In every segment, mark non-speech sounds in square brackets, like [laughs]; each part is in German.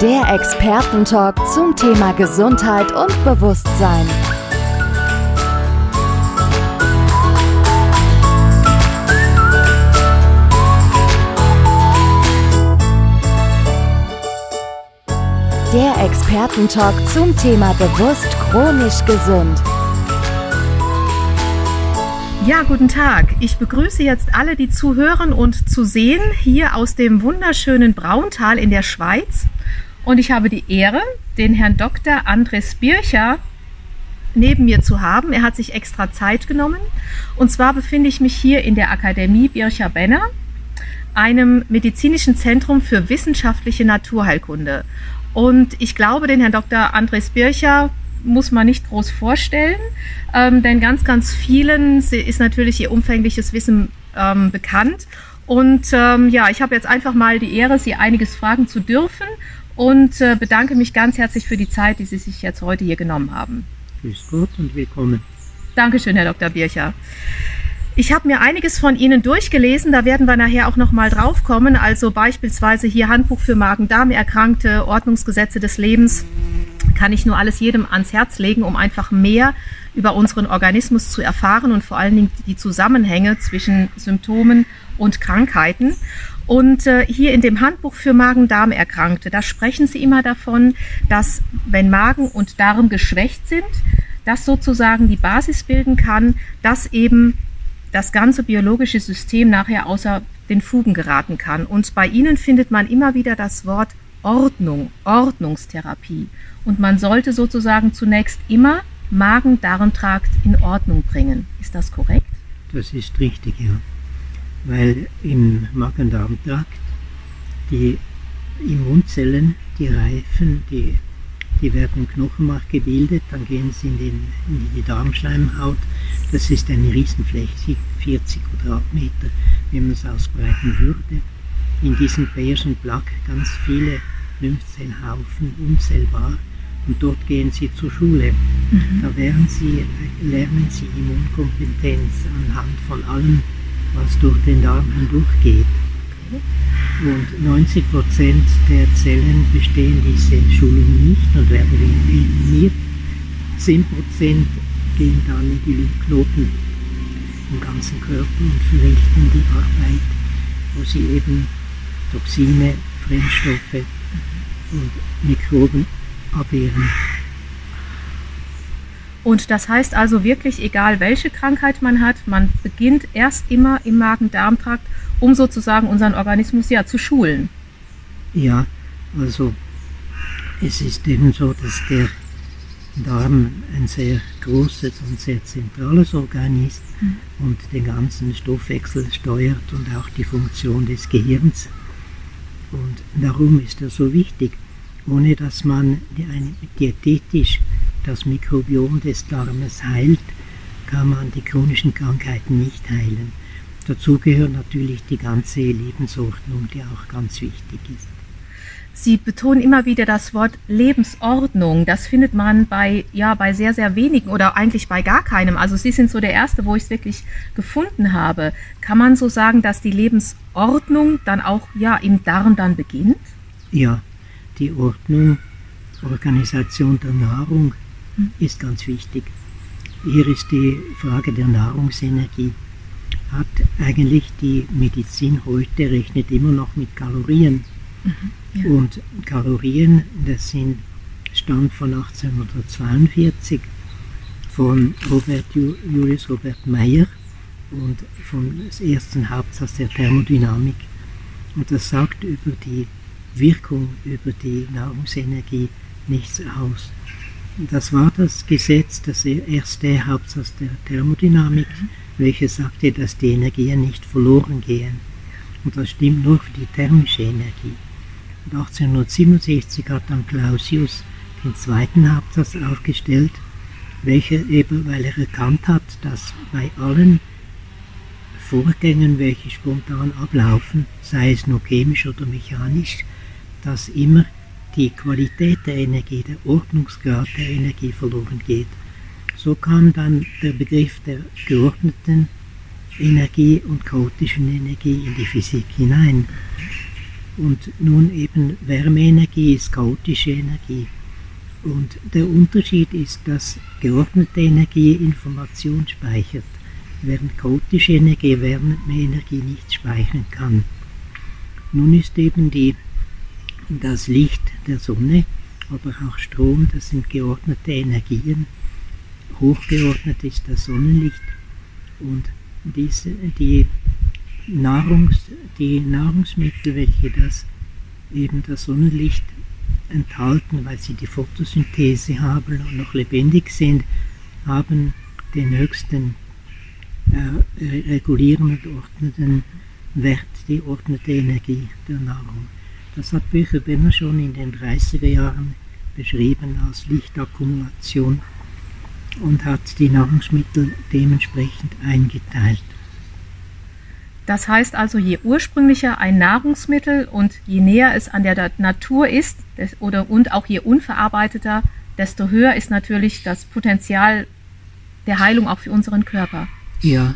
Der Expertentalk zum Thema Gesundheit und Bewusstsein. Der Expertentalk zum Thema bewusst chronisch gesund. Ja, guten Tag. Ich begrüße jetzt alle, die zuhören und zu sehen, hier aus dem wunderschönen Brauntal in der Schweiz. Und ich habe die Ehre, den Herrn Dr. Andres Bircher neben mir zu haben. Er hat sich extra Zeit genommen. Und zwar befinde ich mich hier in der Akademie Bircher-Benner, einem medizinischen Zentrum für wissenschaftliche Naturheilkunde. Und ich glaube, den Herrn Dr. Andres Bircher muss man nicht groß vorstellen, ähm, denn ganz, ganz vielen ist natürlich ihr umfängliches Wissen ähm, bekannt. Und ähm, ja, ich habe jetzt einfach mal die Ehre, Sie einiges fragen zu dürfen und äh, bedanke mich ganz herzlich für die Zeit, die Sie sich jetzt heute hier genommen haben. Grüß Gott und willkommen. Dankeschön, Herr Dr. Bircher. Ich habe mir einiges von Ihnen durchgelesen, da werden wir nachher auch noch mal drauf kommen. Also beispielsweise hier Handbuch für Magen-Darm-Erkrankte, Ordnungsgesetze des Lebens. Kann ich nur alles jedem ans Herz legen, um einfach mehr über unseren Organismus zu erfahren und vor allen Dingen die Zusammenhänge zwischen Symptomen und Krankheiten. Und äh, hier in dem Handbuch für Magen-Darm-Erkrankte, da sprechen Sie immer davon, dass wenn Magen und Darm geschwächt sind, das sozusagen die Basis bilden kann, dass eben das ganze biologische System nachher außer den Fugen geraten kann. Und bei ihnen findet man immer wieder das Wort Ordnung, Ordnungstherapie. Und man sollte sozusagen zunächst immer Magen-Darm-Trakt in Ordnung bringen. Ist das korrekt? Das ist richtig, ja. Weil im Magen-Darm-Trakt die Immunzellen, die reifen, die die werden Knochenmark gebildet, dann gehen sie in, den, in die Darmschleimhaut. Das ist eine Riesenfläche, 40 Quadratmeter, wenn man es ausbreiten würde. In diesem beigen Plaque ganz viele Lymphzellhaufen, unzählbar. Und dort gehen sie zur Schule. Mhm. Da sie, lernen sie Immunkompetenz anhand von allem, was durch den Darm hindurchgeht. Und 90 Prozent der Zellen bestehen diese Schulung nicht und werden eliminiert. 10 Prozent gehen dann in die Lymphknoten im ganzen Körper und verrichten die Arbeit, wo sie eben Toxine, Fremdstoffe und Mikroben abwehren. Und das heißt also wirklich, egal welche Krankheit man hat, man beginnt erst immer im Magen-Darm-Trakt um sozusagen unseren Organismus ja zu schulen. Ja, also es ist eben so, dass der Darm ein sehr großes und sehr zentrales Organ ist mhm. und den ganzen Stoffwechsel steuert und auch die Funktion des Gehirns. Und darum ist er so wichtig. Ohne dass man diätetisch das Mikrobiom des Darmes heilt, kann man die chronischen Krankheiten nicht heilen. Dazu gehört natürlich die ganze Lebensordnung, die auch ganz wichtig ist. Sie betonen immer wieder das Wort Lebensordnung. Das findet man bei, ja, bei sehr, sehr wenigen oder eigentlich bei gar keinem. Also Sie sind so der Erste, wo ich es wirklich gefunden habe. Kann man so sagen, dass die Lebensordnung dann auch ja, im Darm dann beginnt? Ja, die Ordnung, Organisation der Nahrung. Ist ganz wichtig. Hier ist die Frage der Nahrungsenergie hat eigentlich die Medizin heute rechnet immer noch mit Kalorien. Mhm, ja. Und Kalorien, das sind stammt von 1842 von Robert Julius Robert Meyer und vom ersten Hauptsatz der Thermodynamik. Und das sagt über die Wirkung, über die Nahrungsenergie nichts aus. Das war das Gesetz, das erste Hauptsatz der Thermodynamik, welches sagte, dass die Energien nicht verloren gehen. Und das stimmt nur für die thermische Energie. Und 1867 hat dann Clausius den zweiten Hauptsatz aufgestellt, welcher eben, weil er erkannt hat, dass bei allen Vorgängen, welche spontan ablaufen, sei es nur chemisch oder mechanisch, dass immer die Qualität der Energie, der Ordnungsgrad der Energie verloren geht. So kam dann der Begriff der geordneten Energie und chaotischen Energie in die Physik hinein. Und nun eben Wärmeenergie ist chaotische Energie. Und der Unterschied ist, dass geordnete Energie Information speichert, während chaotische Energie Wärmeenergie nicht speichern kann. Nun ist eben die, das Licht der Sonne, aber auch Strom, das sind geordnete Energien. Hochgeordnet ist das Sonnenlicht und diese, die, Nahrungs, die Nahrungsmittel, welche das eben das Sonnenlicht enthalten, weil sie die Photosynthese haben und noch lebendig sind, haben den höchsten äh, regulierenden ordnenden Wert, die ordnete Energie der Nahrung. Das hat Bücher Benner schon in den 30er Jahren beschrieben als Lichtakkumulation und hat die Nahrungsmittel dementsprechend eingeteilt. Das heißt also, je ursprünglicher ein Nahrungsmittel und je näher es an der Natur ist oder, und auch je unverarbeiteter, desto höher ist natürlich das Potenzial der Heilung auch für unseren Körper. Ja,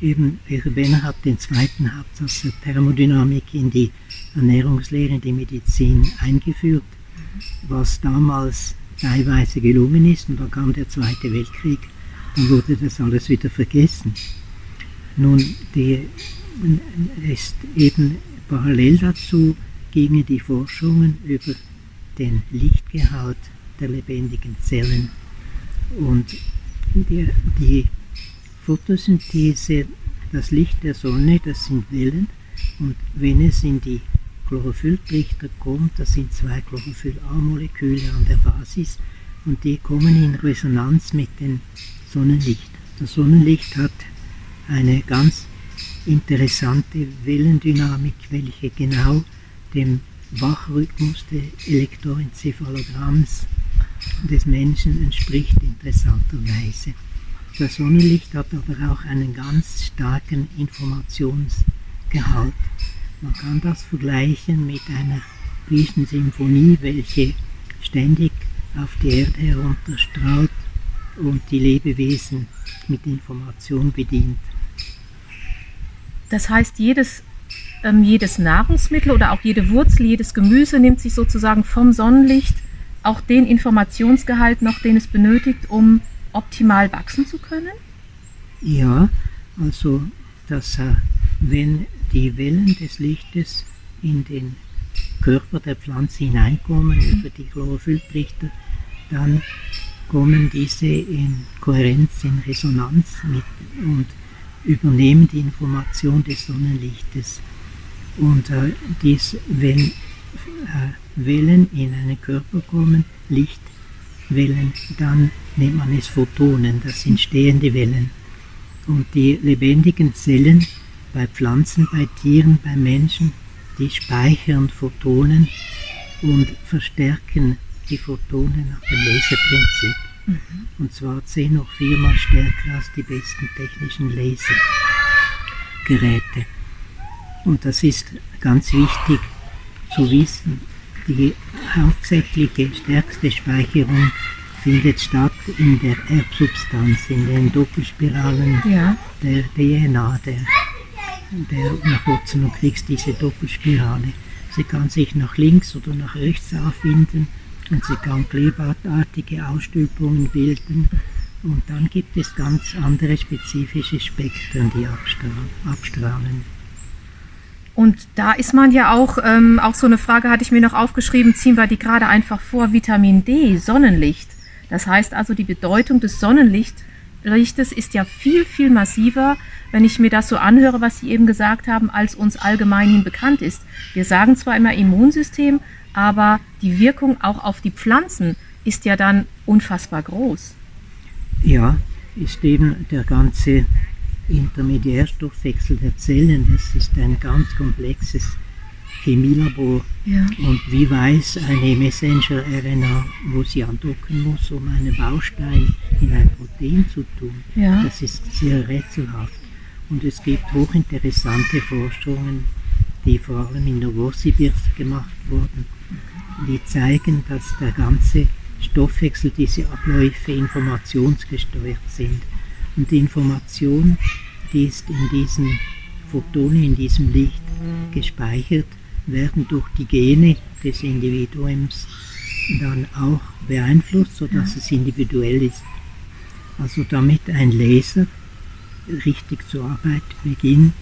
eben Benner hat den zweiten Hauptsatz der Thermodynamik in die Ernährungslehre, in die Medizin eingeführt, was damals teilweise gelungen ist. Und dann kam der Zweite Weltkrieg, dann wurde das alles wieder vergessen. Nun, die ist eben parallel dazu gingen die Forschungen über den Lichtgehalt der lebendigen Zellen. Und die, die Photosynthese, das Licht der Sonne, das sind Wellen. Und wenn es in die Chlorophylltrichter kommt, das sind zwei Chlorophyll-A-Moleküle an der Basis und die kommen in Resonanz mit dem Sonnenlicht. Das Sonnenlicht hat eine ganz interessante Wellendynamik, welche genau dem Wachrhythmus des Elektroenzephalogramms des Menschen entspricht interessanterweise. Das Sonnenlicht hat aber auch einen ganz starken Informationsgehalt. Man kann das vergleichen mit einer Riesensymphonie, welche ständig auf die Erde herunterstrahlt und die Lebewesen mit Information bedient. Das heißt, jedes, ähm, jedes Nahrungsmittel oder auch jede Wurzel, jedes Gemüse nimmt sich sozusagen vom Sonnenlicht auch den Informationsgehalt noch, den es benötigt, um optimal wachsen zu können? Ja, also dass äh, wenn die Wellen des Lichtes in den Körper der Pflanze hineinkommen über die Chlorophylltrichter, dann kommen diese in Kohärenz, in Resonanz mit und übernehmen die Information des Sonnenlichtes. Und äh, dies, wenn äh, Wellen in einen Körper kommen, Lichtwellen, dann nennt man es Photonen, das sind stehende Wellen. Und die lebendigen Zellen bei Pflanzen, bei Tieren, bei Menschen, die speichern Photonen und verstärken die Photonen nach dem Laserprinzip. Mhm. Und zwar 10 noch viermal stärker als die besten technischen Lasergeräte. Und das ist ganz wichtig zu wissen. Die hauptsächliche, stärkste Speicherung findet statt in der Erbsubstanz, in den Doppelspiralen ja. der DNA, der, der nach Wurzeln und kriegst diese Doppelspirale. Sie kann sich nach links oder nach rechts aufwinden und sie kann klebartartige Ausstülpungen bilden. Und dann gibt es ganz andere spezifische Spektren, die abstrahlen. Und da ist man ja auch, ähm, auch so eine Frage hatte ich mir noch aufgeschrieben, ziehen wir die gerade einfach vor, Vitamin D, Sonnenlicht. Das heißt also, die Bedeutung des Sonnenlichtes ist ja viel, viel massiver, wenn ich mir das so anhöre, was Sie eben gesagt haben, als uns allgemeinhin bekannt ist. Wir sagen zwar immer Immunsystem, aber die Wirkung auch auf die Pflanzen ist ja dann unfassbar groß. Ja, ist eben der ganze Intermediärstoffwechsel der Zellen. Das ist ein ganz komplexes Chemielabor. Ja. Und wie weiß eine Messenger-RNA, wo sie andocken muss, um einen Baustein in ein Protein zu tun? Ja. Das ist sehr rätselhaft. Und es gibt hochinteressante Forschungen, die vor allem in Novosibirsk gemacht wurden, die zeigen, dass der ganze Stoffwechsel, diese Abläufe informationsgesteuert sind. Und die Information, die ist in diesen Photonen, in diesem Licht gespeichert, werden durch die Gene des Individuums dann auch beeinflusst, sodass es individuell ist. Also damit ein Laser richtig zur Arbeit beginnt,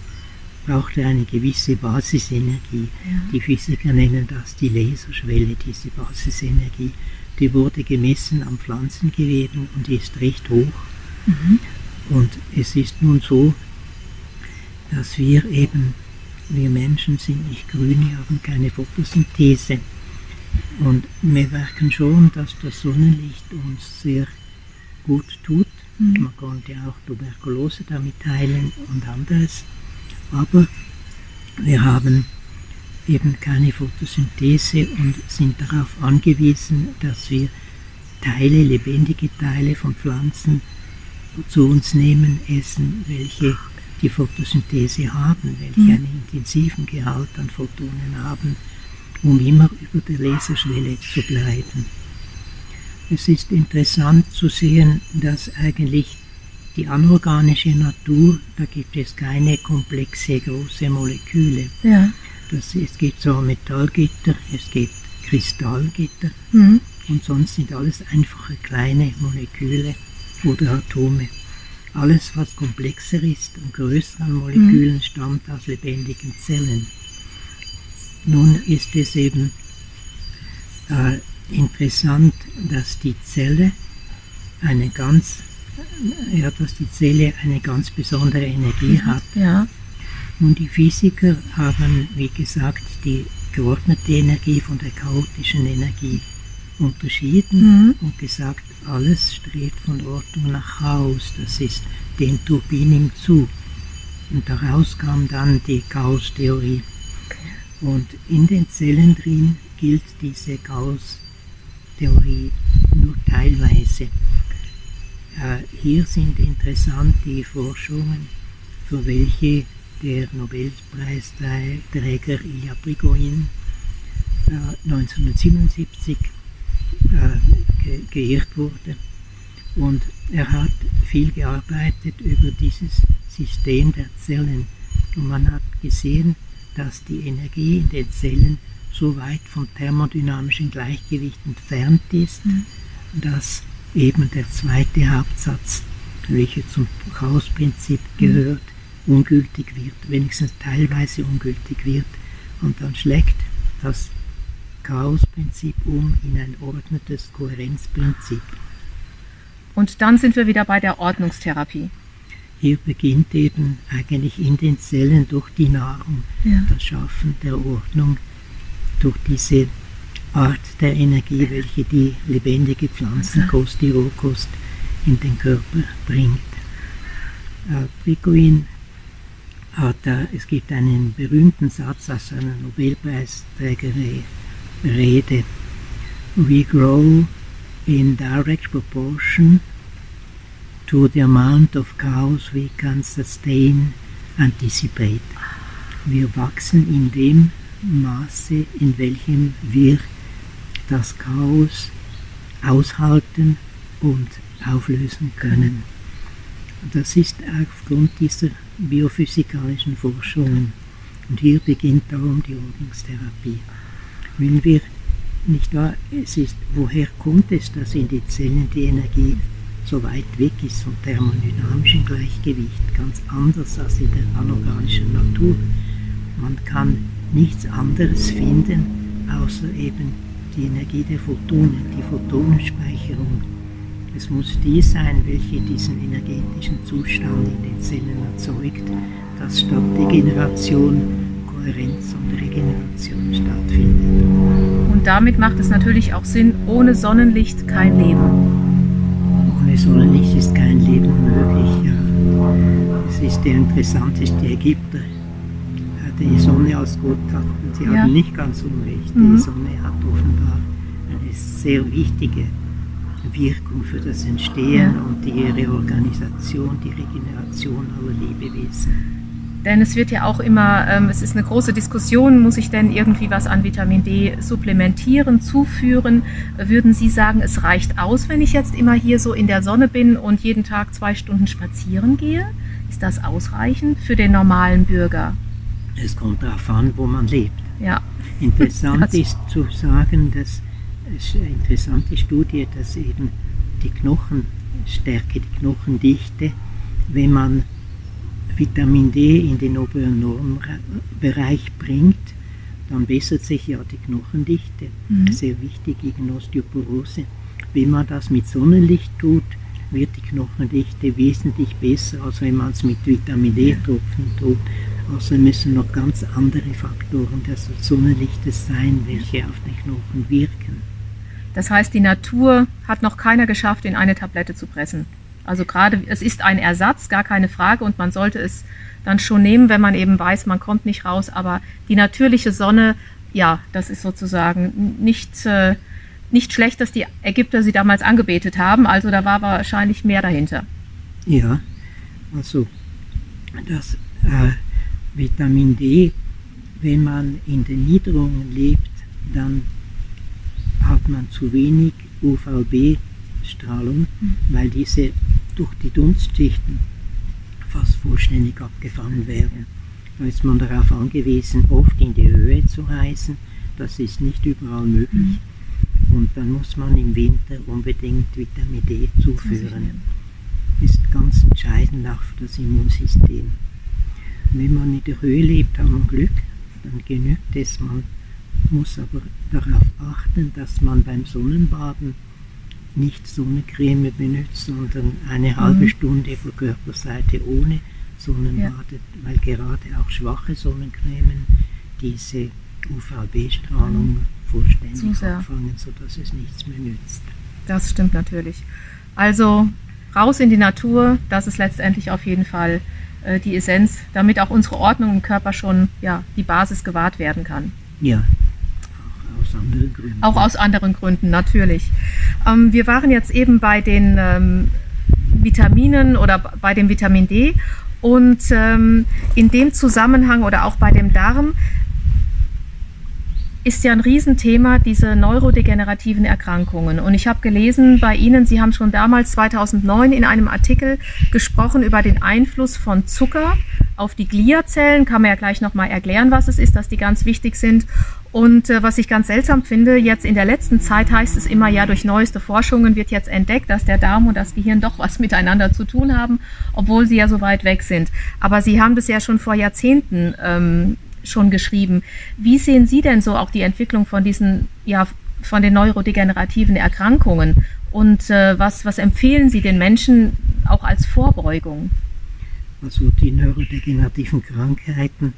braucht er eine gewisse Basisenergie. Ja. Die Physiker nennen das die Laserschwelle, diese Basisenergie. Die wurde gemessen am Pflanzengeweben und ist recht hoch. Mhm. Und es ist nun so, dass wir eben, wir Menschen sind nicht grün, wir haben keine Photosynthese. Und wir merken schon, dass das Sonnenlicht uns sehr gut tut. Mhm. Man konnte auch Tuberkulose damit heilen und anderes. Aber wir haben eben keine Photosynthese und sind darauf angewiesen, dass wir Teile, lebendige Teile von Pflanzen zu uns nehmen, essen, welche die Photosynthese haben, welche mhm. einen intensiven Gehalt an Photonen haben, um immer über der Laserschwelle zu bleiben. Es ist interessant zu sehen, dass eigentlich die anorganische Natur, da gibt es keine komplexe große Moleküle. Ja. Das, es gibt so Metallgitter, es gibt Kristallgitter mhm. und sonst sind alles einfache kleine Moleküle oder Atome. Alles, was komplexer ist und größer an Molekülen, mhm. stammt aus lebendigen Zellen. Nun ist es eben äh, interessant, dass die Zelle eine ganz, ja, dass die Zelle eine ganz besondere Energie mhm. hat. Ja. Und die Physiker haben, wie gesagt, die geordnete Energie von der chaotischen Energie unterschieden mhm. und gesagt, alles strebt von Ordnung nach Chaos. Das ist dem Turbinen zu. Und daraus kam dann die Chaos-Theorie. Und in den Zellen drin gilt diese Chaos-Theorie nur teilweise. Äh, hier sind interessant die Forschungen, für welche der Nobelpreisträger Ilya Prigogine äh, 1977 äh, ge geirrt wurde. Und er hat viel gearbeitet über dieses System der Zellen. Und man hat gesehen, dass die Energie in den Zellen so weit vom thermodynamischen Gleichgewicht entfernt ist, mhm. dass eben der zweite Hauptsatz, welcher zum Chaosprinzip gehört, mhm. ungültig wird, wenigstens teilweise ungültig wird. Und dann schlägt das Chaosprinzip um in ein ordnetes Kohärenzprinzip. Und dann sind wir wieder bei der Ordnungstherapie. Hier beginnt eben eigentlich in den Zellen durch die Nahrung ja. das Schaffen der Ordnung, durch diese Art der Energie, welche die lebendige Pflanzenkost, die Rohkost in den Körper bringt. Äh, hat, äh, es gibt einen berühmten Satz aus einer Nobelpreisträgerei, Rede. We grow in direct proportion to the amount of chaos we can sustain, anticipate. Wir wachsen in dem Maße, in welchem wir das Chaos aushalten und auflösen können. Das ist aufgrund dieser biophysikalischen Forschungen. Und hier beginnt darum die Ordnungstherapie wenn wir nicht wahr, es ist, woher kommt es, dass in die Zellen die Energie so weit weg ist vom thermodynamischen Gleichgewicht, ganz anders als in der anorganischen Natur. man kann nichts anderes finden, außer eben die Energie der Photonen, die Photonenspeicherung. Es muss die sein, welche diesen energetischen Zustand in den Zellen erzeugt, dass statt Degeneration Kohärenz und Regeneration stattfindet. Und damit macht es natürlich auch Sinn, ohne Sonnenlicht kein Leben. Ohne Sonnenlicht ist kein Leben möglich. Ja. Es ist der interessanteste Ägypter, die Sonne als Gott hat. Und sie ja. haben nicht ganz unrecht. Mhm. Die Sonne hat offenbar eine sehr wichtige Wirkung für das Entstehen ja. und die Reorganisation, die Regeneration aller Lebewesen. Denn es wird ja auch immer, ähm, es ist eine große Diskussion, muss ich denn irgendwie was an Vitamin D supplementieren, zuführen? Würden Sie sagen, es reicht aus, wenn ich jetzt immer hier so in der Sonne bin und jeden Tag zwei Stunden spazieren gehe? Ist das ausreichend für den normalen Bürger? Es kommt darauf an, wo man lebt. Ja. Interessant [laughs] ist zu sagen, dass es eine interessante Studie, dass eben die Knochenstärke, die Knochendichte, wenn man Vitamin D in den oberen Normbereich bringt, dann bessert sich ja die Knochendichte. Mhm. Sehr wichtig gegen Osteoporose. Wenn man das mit Sonnenlicht tut, wird die Knochendichte wesentlich besser, als wenn man es mit Vitamin D-Tropfen tut. Also müssen noch ganz andere Faktoren des Sonnenlichtes sein, welche auf den Knochen wirken. Das heißt, die Natur hat noch keiner geschafft, in eine Tablette zu pressen. Also gerade, es ist ein Ersatz, gar keine Frage, und man sollte es dann schon nehmen, wenn man eben weiß, man kommt nicht raus. Aber die natürliche Sonne, ja, das ist sozusagen nicht, äh, nicht schlecht, dass die Ägypter sie damals angebetet haben. Also da war wahrscheinlich mehr dahinter. Ja, also das äh, Vitamin D, wenn man in den Niederungen lebt, dann hat man zu wenig UVB-Strahlung, mhm. weil diese durch die Dunstschichten fast vollständig abgefangen werden. Da ist man darauf angewiesen, oft in die Höhe zu reisen. Das ist nicht überall möglich. Mhm. Und dann muss man im Winter unbedingt Vitamin D zuführen. Ist ganz entscheidend auch für das Immunsystem. Wenn man in der Höhe lebt, hat man Glück, dann genügt es. Man muss aber darauf achten, dass man beim Sonnenbaden nicht Sonnencreme benutzt, sondern eine halbe mhm. Stunde von Körperseite ohne Sonnenbadet, ja. weil gerade auch schwache Sonnencremen diese UVB-Strahlung mhm. vollständig abfangen, sodass es nichts mehr nützt. Das stimmt natürlich. Also raus in die Natur, das ist letztendlich auf jeden Fall äh, die Essenz, damit auch unsere Ordnung im Körper schon ja, die Basis gewahrt werden kann. Ja, Auch aus anderen Gründen, natürlich. Ähm, wir waren jetzt eben bei den ähm, Vitaminen oder bei dem Vitamin D und ähm, in dem Zusammenhang oder auch bei dem Darm ist ja ein Riesenthema, diese neurodegenerativen Erkrankungen. Und ich habe gelesen bei Ihnen, Sie haben schon damals 2009 in einem Artikel gesprochen über den Einfluss von Zucker auf die Gliazellen. Kann man ja gleich nochmal erklären, was es ist, dass die ganz wichtig sind. Und äh, was ich ganz seltsam finde, jetzt in der letzten Zeit heißt es immer, ja, durch neueste Forschungen wird jetzt entdeckt, dass der Darm und das Gehirn doch was [laughs] miteinander zu tun haben, obwohl sie ja so weit weg sind. Aber Sie haben das ja schon vor Jahrzehnten ähm, schon geschrieben. Wie sehen Sie denn so auch die Entwicklung von diesen, ja, von den neurodegenerativen Erkrankungen? Und äh, was, was empfehlen Sie den Menschen auch als Vorbeugung? Also die neurodegenerativen Krankheiten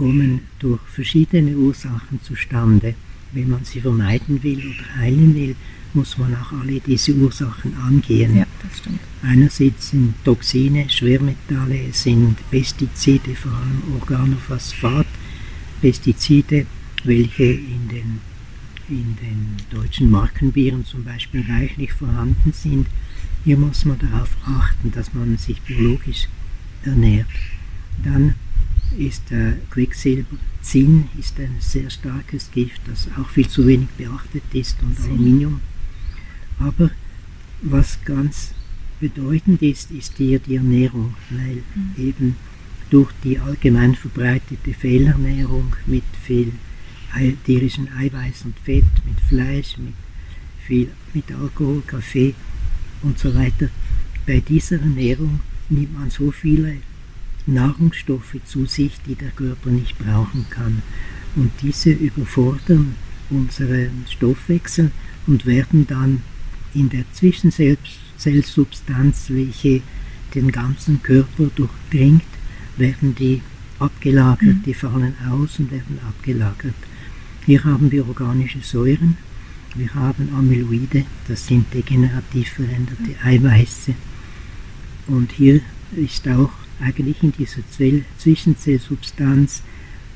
kommen durch verschiedene Ursachen zustande. Wenn man sie vermeiden will oder heilen will, muss man auch alle diese Ursachen angehen. Ja, das stimmt. Einerseits sind Toxine, Schwermetalle, sind Pestizide, vor allem Organophosphat, Pestizide, welche in den, in den deutschen Markenbieren zum Beispiel reichlich vorhanden sind. Hier muss man darauf achten, dass man sich biologisch ernährt. Dann ist Quecksilber, Zinn ist ein sehr starkes Gift, das auch viel zu wenig beachtet ist und Aluminium aber was ganz bedeutend ist, ist hier die Ernährung, weil mhm. eben durch die allgemein verbreitete Fehlernährung mit viel tierischen Eiweiß und Fett, mit Fleisch, mit viel mit Alkohol, Kaffee und so weiter. Bei dieser Ernährung nimmt man so viele Nahrungsstoffe zu sich, die der Körper nicht brauchen kann. Und diese überfordern unseren Stoffwechsel und werden dann in der Zwischenzellsubstanz, welche den ganzen Körper durchdringt, werden die abgelagert, mhm. die fallen aus und werden abgelagert. Hier haben wir organische Säuren, wir haben Amyloide, das sind degenerativ veränderte Eiweiße. Und hier ist auch eigentlich in dieser Zwischenzellsubstanz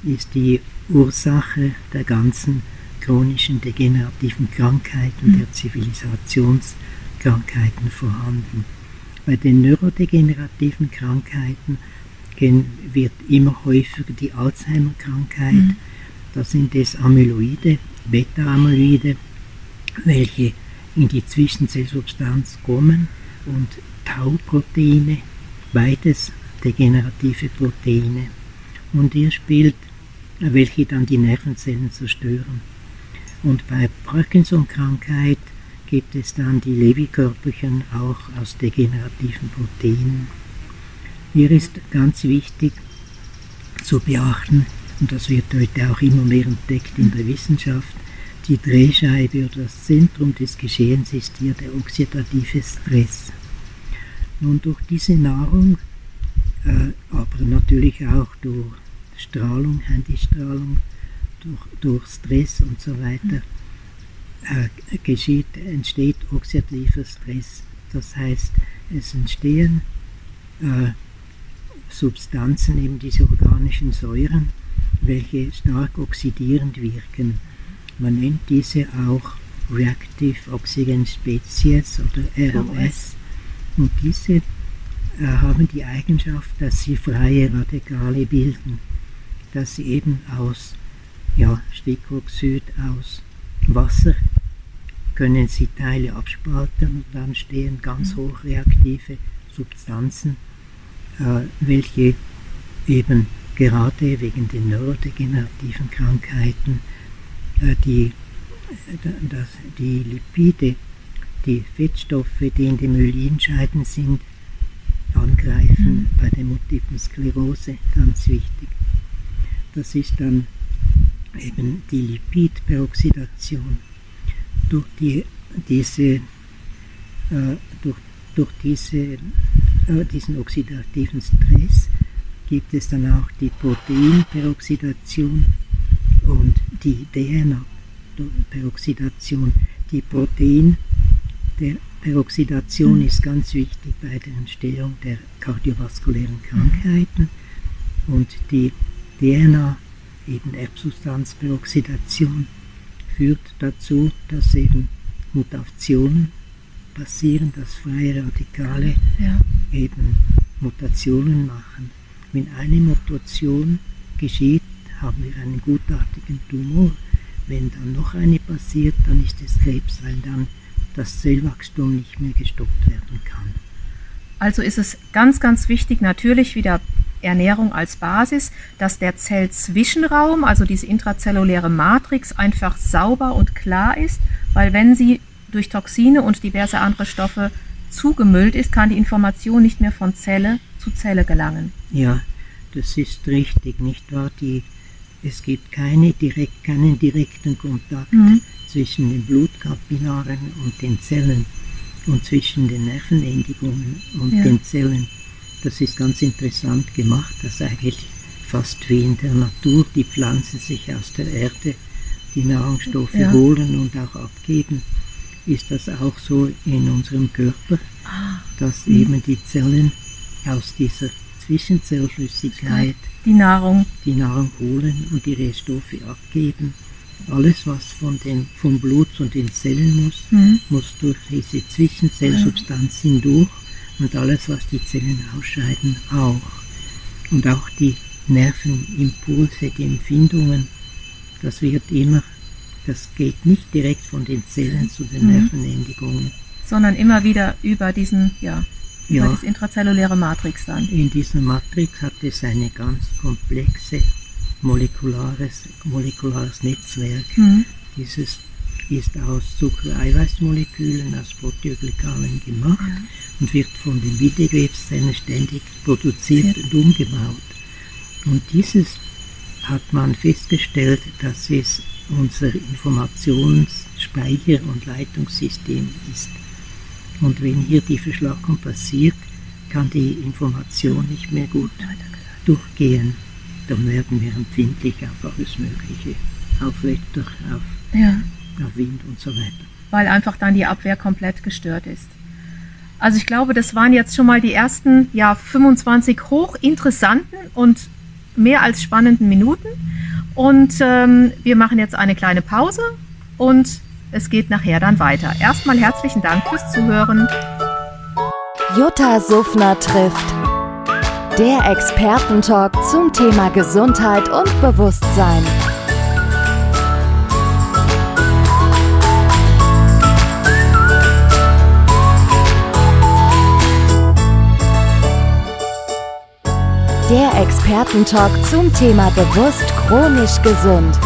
ist die Ursache der ganzen chronischen degenerativen Krankheiten, mhm. der Zivilisationskrankheiten vorhanden. Bei den neurodegenerativen Krankheiten wird immer häufiger die Alzheimer-Krankheit. Mhm. Da sind es Amyloide, Beta-Amyloide, welche in die Zwischenzellsubstanz kommen und Tau-Proteine, beides degenerative Proteine. Und hier spielt, welche dann die Nervenzellen zerstören. Und bei Parkinson-Krankheit gibt es dann die Lewy-Körperchen auch aus degenerativen Proteinen. Hier ist ganz wichtig zu beachten, und das wird heute auch immer mehr entdeckt in der Wissenschaft, die Drehscheibe oder das Zentrum des Geschehens ist hier der oxidative Stress. Nun durch diese Nahrung, aber natürlich auch durch Strahlung, Handystrahlung, durch, durch Stress und so weiter, äh, geschieht, entsteht oxidativer Stress. Das heißt, es entstehen äh, Substanzen, eben diese organischen Säuren, welche stark oxidierend wirken. Man nennt diese auch Reactive Oxygen Species oder ROS. Und diese äh, haben die Eigenschaft, dass sie freie Radikale bilden, dass sie eben aus ja, Stickoxid, aus Wasser können sie Teile abspalten und dann stehen ganz mhm. hochreaktive Substanzen, äh, welche eben gerade wegen den neurodegenerativen Krankheiten äh, die, äh, das, die Lipide, die Fettstoffe, die in den Myelinscheiden sind, angreifen bei der Multiplen Sklerose, ganz wichtig. Das ist dann eben die Lipidperoxidation durch die, diese, äh, durch, durch diese, äh, diesen oxidativen Stress gibt es dann auch die Proteinperoxidation und die DNA-Peroxidation. Die Protein der Peroxidation ist ganz wichtig bei der Entstehung der kardiovaskulären Krankheiten und die DNA, eben Erbsubstanzperoxidation, führt dazu, dass eben Mutationen passieren, dass freie Radikale ja. eben Mutationen machen. Wenn eine Mutation geschieht, haben wir einen gutartigen Tumor. Wenn dann noch eine passiert, dann ist es Krebs, weil dann das Zellwachstum nicht mehr gestoppt werden kann. Also ist es ganz, ganz wichtig, natürlich wieder Ernährung als Basis, dass der Zellzwischenraum, also diese intrazelluläre Matrix, einfach sauber und klar ist, weil wenn sie durch Toxine und diverse andere Stoffe zugemüllt ist, kann die Information nicht mehr von Zelle zu Zelle gelangen. Ja, das ist richtig, nicht wahr? Die, es gibt keine direkt, keinen direkten Kontakt mhm. Zwischen den Blutkapillaren und den Zellen und zwischen den Nervenendigungen und ja. den Zellen. Das ist ganz interessant gemacht, dass eigentlich fast wie in der Natur die Pflanzen sich aus der Erde die Nahrungsstoffe ja. holen und auch abgeben, ist das auch so in unserem Körper, ah. dass mhm. eben die Zellen aus dieser Zwischenzellflüssigkeit die Nahrung. die Nahrung holen und die Reststoffe abgeben. Alles, was von den, vom Blut zu den Zellen muss, mhm. muss durch diese Zwischenzellsubstanz hindurch und alles, was die Zellen ausscheiden, auch. Und auch die Nervenimpulse, die Empfindungen, das wird immer, das geht nicht direkt von den Zellen zu den mhm. Nervenendigungen. Sondern immer wieder über diesen, ja, über ja, das intrazelluläre Matrix dann. In dieser Matrix hat es eine ganz komplexe molekulares, molekulares Netzwerk. Mhm. Dieses ist aus Zucker-Eiweißmolekülen, aus Proteoglykanen gemacht. Ja und wird von den Bindegewebszellen ständig produziert und umgebaut. Und dieses hat man festgestellt, dass es unser Informationsspeicher- und Leitungssystem ist. Und wenn hier die Verschlackung passiert, kann die Information nicht mehr gut durchgehen. Dann werden wir empfindlich auf alles Mögliche, auf Wetter, auf, ja. auf Wind und so weiter. Weil einfach dann die Abwehr komplett gestört ist. Also ich glaube, das waren jetzt schon mal die ersten ja, 25 hochinteressanten und mehr als spannenden Minuten. Und ähm, wir machen jetzt eine kleine Pause und es geht nachher dann weiter. Erstmal herzlichen Dank fürs Zuhören. Jutta Suffner trifft. Der Expertentalk zum Thema Gesundheit und Bewusstsein. Der Expertentalk zum Thema bewusst chronisch gesund.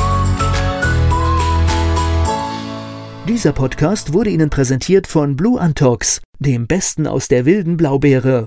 Dieser Podcast wurde Ihnen präsentiert von Blue Antox, dem Besten aus der wilden Blaubeere,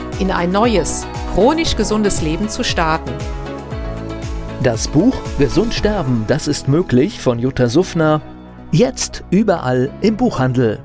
in ein neues, chronisch gesundes Leben zu starten. Das Buch Gesund sterben, das ist möglich von Jutta Suffner. Jetzt überall im Buchhandel.